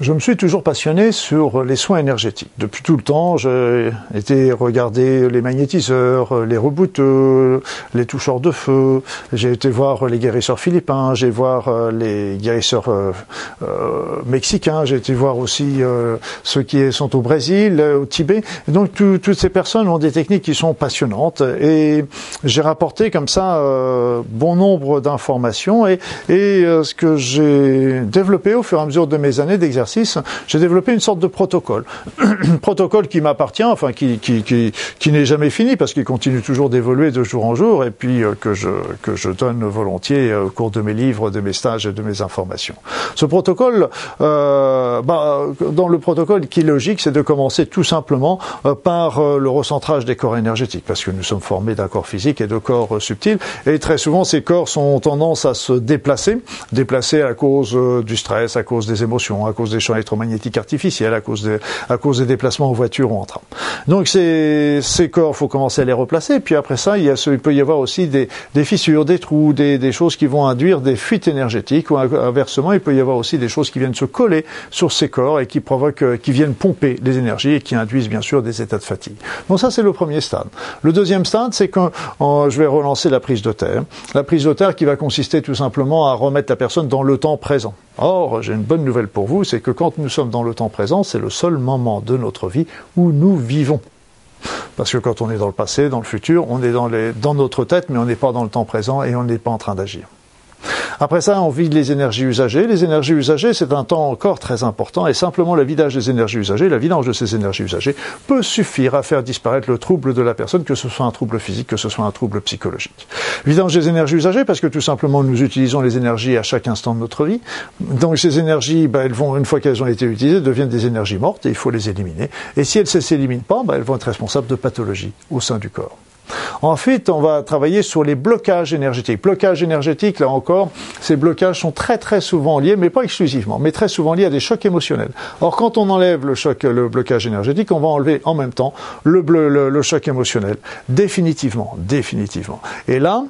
Je me suis toujours passionné sur les soins énergétiques. Depuis tout le temps, j'ai été regarder les magnétiseurs, les rebouteux, les toucheurs de feu. J'ai été voir les guérisseurs philippins, j'ai voir euh, les guérisseurs euh, euh, mexicains, j'ai été voir aussi ceux qui sont au Brésil, au Tibet. Et donc toutes ces personnes ont des techniques qui sont passionnantes et j'ai rapporté comme ça bon nombre d'informations et ce que j'ai développé au fur et à mesure de mes années d'exercice j'ai développé une sorte de protocole. protocole qui m'appartient, enfin qui, qui, qui, qui n'est jamais fini parce qu'il continue toujours d'évoluer de jour en jour et puis euh, que, je, que je donne volontiers euh, au cours de mes livres, de mes stages et de mes informations. Ce protocole, euh, bah, dans le protocole qui est logique, c'est de commencer tout simplement euh, par le recentrage des corps énergétiques parce que nous sommes formés d'un corps physique et de corps subtils et très souvent ces corps sont tendance à se déplacer, déplacer à cause du stress, à cause des émotions, à cause des champs électromagnétiques artificiels à cause, de, des déplacements en voiture ou en train. Donc ces, ces corps, faut commencer à les replacer. Puis après ça, il, y a, il peut y avoir aussi des, des fissures, des trous, des, des, choses qui vont induire des fuites énergétiques. Ou inversement, il peut y avoir aussi des choses qui viennent se coller sur ces corps et qui provoquent, euh, qui viennent pomper les énergies et qui induisent bien sûr des états de fatigue. Donc ça, c'est le premier stade. Le deuxième stade, c'est que je vais relancer la prise de terre. La prise de terre qui va consister tout simplement à remettre la personne dans le temps présent. Or, j'ai une bonne nouvelle pour vous, c'est que quand nous sommes dans le temps présent, c'est le seul moment de notre vie où nous vivons. Parce que quand on est dans le passé, dans le futur, on est dans, les, dans notre tête, mais on n'est pas dans le temps présent et on n'est pas en train d'agir. Après ça, on vide les énergies usagées. Les énergies usagées, c'est un temps encore très important et simplement le vidage des énergies usagées, la vidange de ces énergies usagées peut suffire à faire disparaître le trouble de la personne, que ce soit un trouble physique, que ce soit un trouble psychologique. Vidange des énergies usagées parce que tout simplement nous utilisons les énergies à chaque instant de notre vie. Donc ces énergies, ben, elles vont, une fois qu'elles ont été utilisées, deviennent des énergies mortes et il faut les éliminer. Et si elles ne s'éliminent pas, ben, elles vont être responsables de pathologies au sein du corps. Ensuite, on va travailler sur les blocages énergétiques. Blocages énergétiques, là encore, ces blocages sont très très souvent liés, mais pas exclusivement, mais très souvent liés à des chocs émotionnels. Or, quand on enlève le choc, le blocage énergétique, on va enlever en même temps le, le, le choc émotionnel. Définitivement, définitivement. Et là,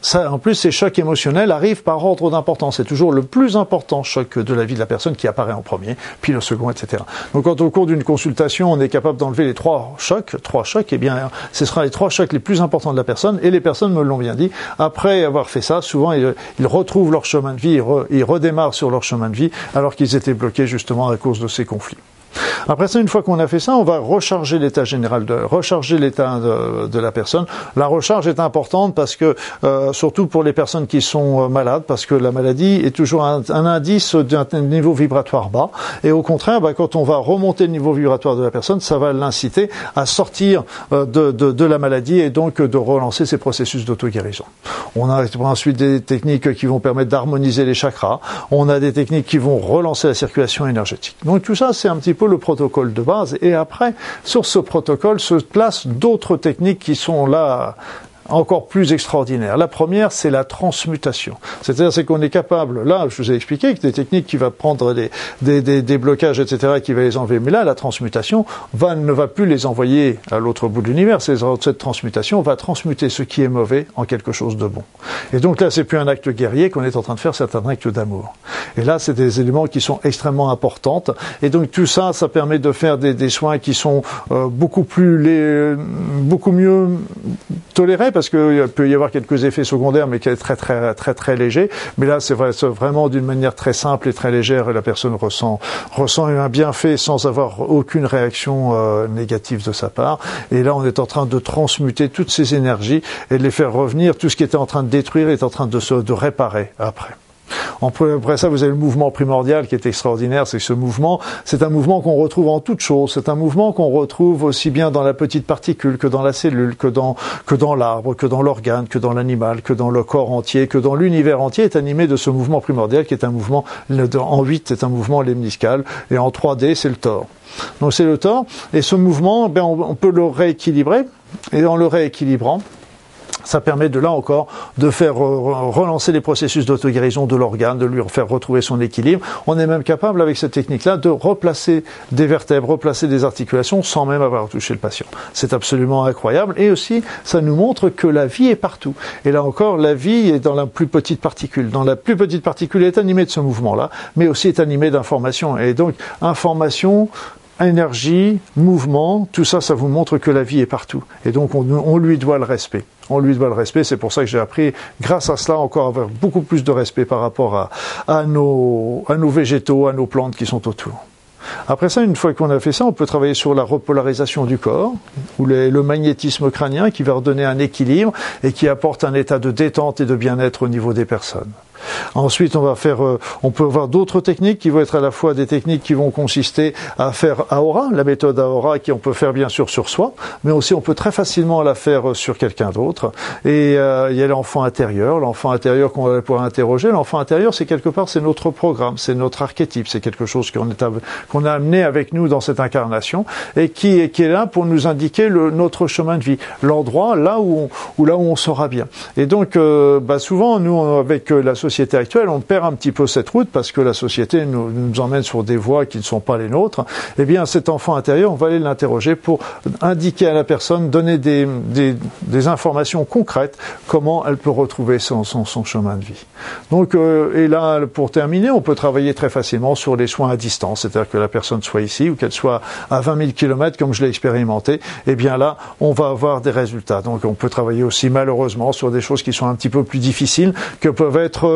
ça, en plus, ces chocs émotionnels arrivent par ordre d'importance. C'est toujours le plus important choc de la vie de la personne qui apparaît en premier, puis le second, etc. Donc, quand au cours d'une consultation, on est capable d'enlever les trois chocs, trois chocs, eh bien, ce sera les trois chocs les plus importants de la personne. Et les personnes me l'ont bien dit. Après avoir fait ça, souvent, ils, retrouvent leur chemin de vie, ils redémarrent sur leur chemin de vie, alors qu'ils étaient bloqués justement à cause de ces conflits. Après ça, une fois qu'on a fait ça, on va recharger l'état général, de, recharger l'état de, la personne. La recharge est importante parce que, euh, surtout pour les personnes qui sont euh, malades, parce que la maladie est toujours un, indice d'un niveau vibratoire bas. Et au contraire, bah, quand on va remonter le niveau vibratoire de la personne, ça va l'inciter à sortir euh, de, de, la maladie et donc de relancer ses processus d'auto-guérison. On a ensuite des techniques qui vont permettre d'harmoniser les chakras. On a des techniques qui vont relancer la circulation énergétique. Donc tout ça, c'est un petit peu le protocole de base. Et après, sur ce protocole se placent d'autres techniques qui sont là encore plus extraordinaire. La première, c'est la transmutation. C'est-à-dire, c'est qu'on est capable, là, je vous ai expliqué que des techniques qui va prendre des, des, des, des blocages, etc., qui va les enlever. Mais là, la transmutation va, ne va plus les envoyer à l'autre bout de l'univers. Cette transmutation va transmuter ce qui est mauvais en quelque chose de bon. Et donc là, c'est plus un acte guerrier qu'on est en train de faire, c'est un acte d'amour. Et là, c'est des éléments qui sont extrêmement importants. Et donc tout ça, ça permet de faire des, soins qui sont euh, beaucoup plus, les, beaucoup mieux tolérés parce qu'il peut y avoir quelques effets secondaires, mais qui est très très très très léger. Mais là, c'est vraiment d'une manière très simple et très légère, la personne ressent ressent un bienfait sans avoir aucune réaction euh, négative de sa part. Et là, on est en train de transmuter toutes ces énergies et de les faire revenir. Tout ce qui était en train de détruire est en train de se de réparer après. Après ça, vous avez le mouvement primordial qui est extraordinaire. C'est ce mouvement, c'est un mouvement qu'on retrouve en toute chose. C'est un mouvement qu'on retrouve aussi bien dans la petite particule que dans la cellule, que dans l'arbre, que dans l'organe, que dans l'animal, que dans le corps entier, que dans l'univers entier est animé de ce mouvement primordial qui est un mouvement en 8, c'est un mouvement lemniscal et en 3D, c'est le tor. Donc c'est le tor et ce mouvement, ben on peut le rééquilibrer et en le rééquilibrant, ça permet de là encore de faire relancer les processus d'auto-guérison de l'organe, de lui faire retrouver son équilibre. On est même capable avec cette technique-là de replacer des vertèbres, replacer des articulations sans même avoir touché le patient. C'est absolument incroyable et aussi ça nous montre que la vie est partout. Et là encore, la vie est dans la plus petite particule. Dans la plus petite particule est animée de ce mouvement-là, mais aussi est animée d'informations. Et donc, information, énergie, mouvement, tout ça, ça vous montre que la vie est partout. Et donc on, lui doit le respect. On lui doit le respect. C'est pour ça que j'ai appris, grâce à cela, encore avoir beaucoup plus de respect par rapport à, nos, à nos végétaux, à nos plantes qui sont autour. Après ça, une fois qu'on a fait ça, on peut travailler sur la repolarisation du corps, ou le magnétisme crânien qui va redonner un équilibre et qui apporte un état de détente et de bien-être au niveau des personnes. Ensuite, on va faire, euh, on peut avoir d'autres techniques qui vont être à la fois des techniques qui vont consister à faire Aora, la méthode Aora qui on peut faire bien sûr sur soi, mais aussi on peut très facilement la faire euh, sur quelqu'un d'autre. Et euh, il y a l'enfant intérieur, l'enfant intérieur qu'on va pouvoir interroger. L'enfant intérieur, c'est quelque part, c'est notre programme, c'est notre archétype, c'est quelque chose qu'on qu'on a amené avec nous dans cette incarnation et qui, qui est là pour nous indiquer le, notre chemin de vie, l'endroit là où, on, là où on sera bien. Et donc, bah souvent, nous, avec la société actuelle, on perd un petit peu cette route parce que la société nous, emmène sur des voies qui ne sont pas les nôtres. Eh bien, cet enfant intérieur, on va aller l'interroger pour indiquer à la personne, donner des, informations concrètes comment elle peut retrouver son chemin de vie. Donc, euh, et là, pour terminer, on peut travailler très facilement sur les soins à distance, c'est-à-dire que la personne soit ici ou qu'elle soit à 20 000 km, comme je l'ai expérimenté. Eh bien là, on va avoir des résultats. Donc, on peut travailler aussi malheureusement sur des choses qui sont un petit peu plus difficiles, que peuvent être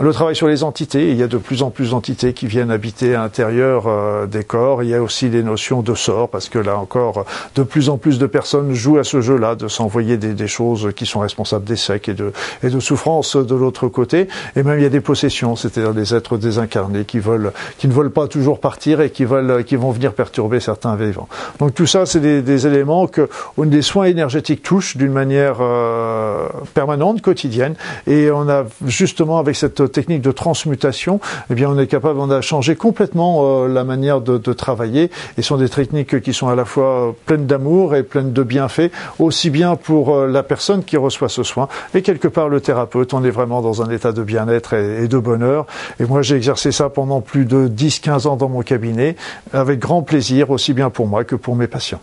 le travail sur les entités, il y a de plus en plus d'entités qui viennent habiter à l'intérieur euh, des corps. Il y a aussi des notions de sort, parce que là encore, de plus en plus de personnes jouent à ce jeu-là, de s'envoyer des, choses qui sont responsables d'échecs et de, et de souffrances de l'autre côté. Et même il y a des possessions, c'est-à-dire des êtres désincarnés qui veulent, qui ne veulent pas toujours partir et qui veulent, qui vont venir perturber certains vivants. Donc tout ça, c'est des, éléments que des soins énergétiques touchent d'une manière euh, permanente, quotidienne. Et on a justement avec cette technique de transmutation, eh bien, on est capable, on a changé complètement euh, la manière de, de, travailler. Et ce sont des techniques qui sont à la fois pleines d'amour et pleines de bienfaits, aussi bien pour euh, la personne qui reçoit ce soin et quelque part le thérapeute. On est vraiment dans un état de bien-être et, et de bonheur. Et moi, j'ai exercé ça pendant plus de 10-15 ans dans mon cabinet, avec grand plaisir, aussi bien pour moi que pour mes patients.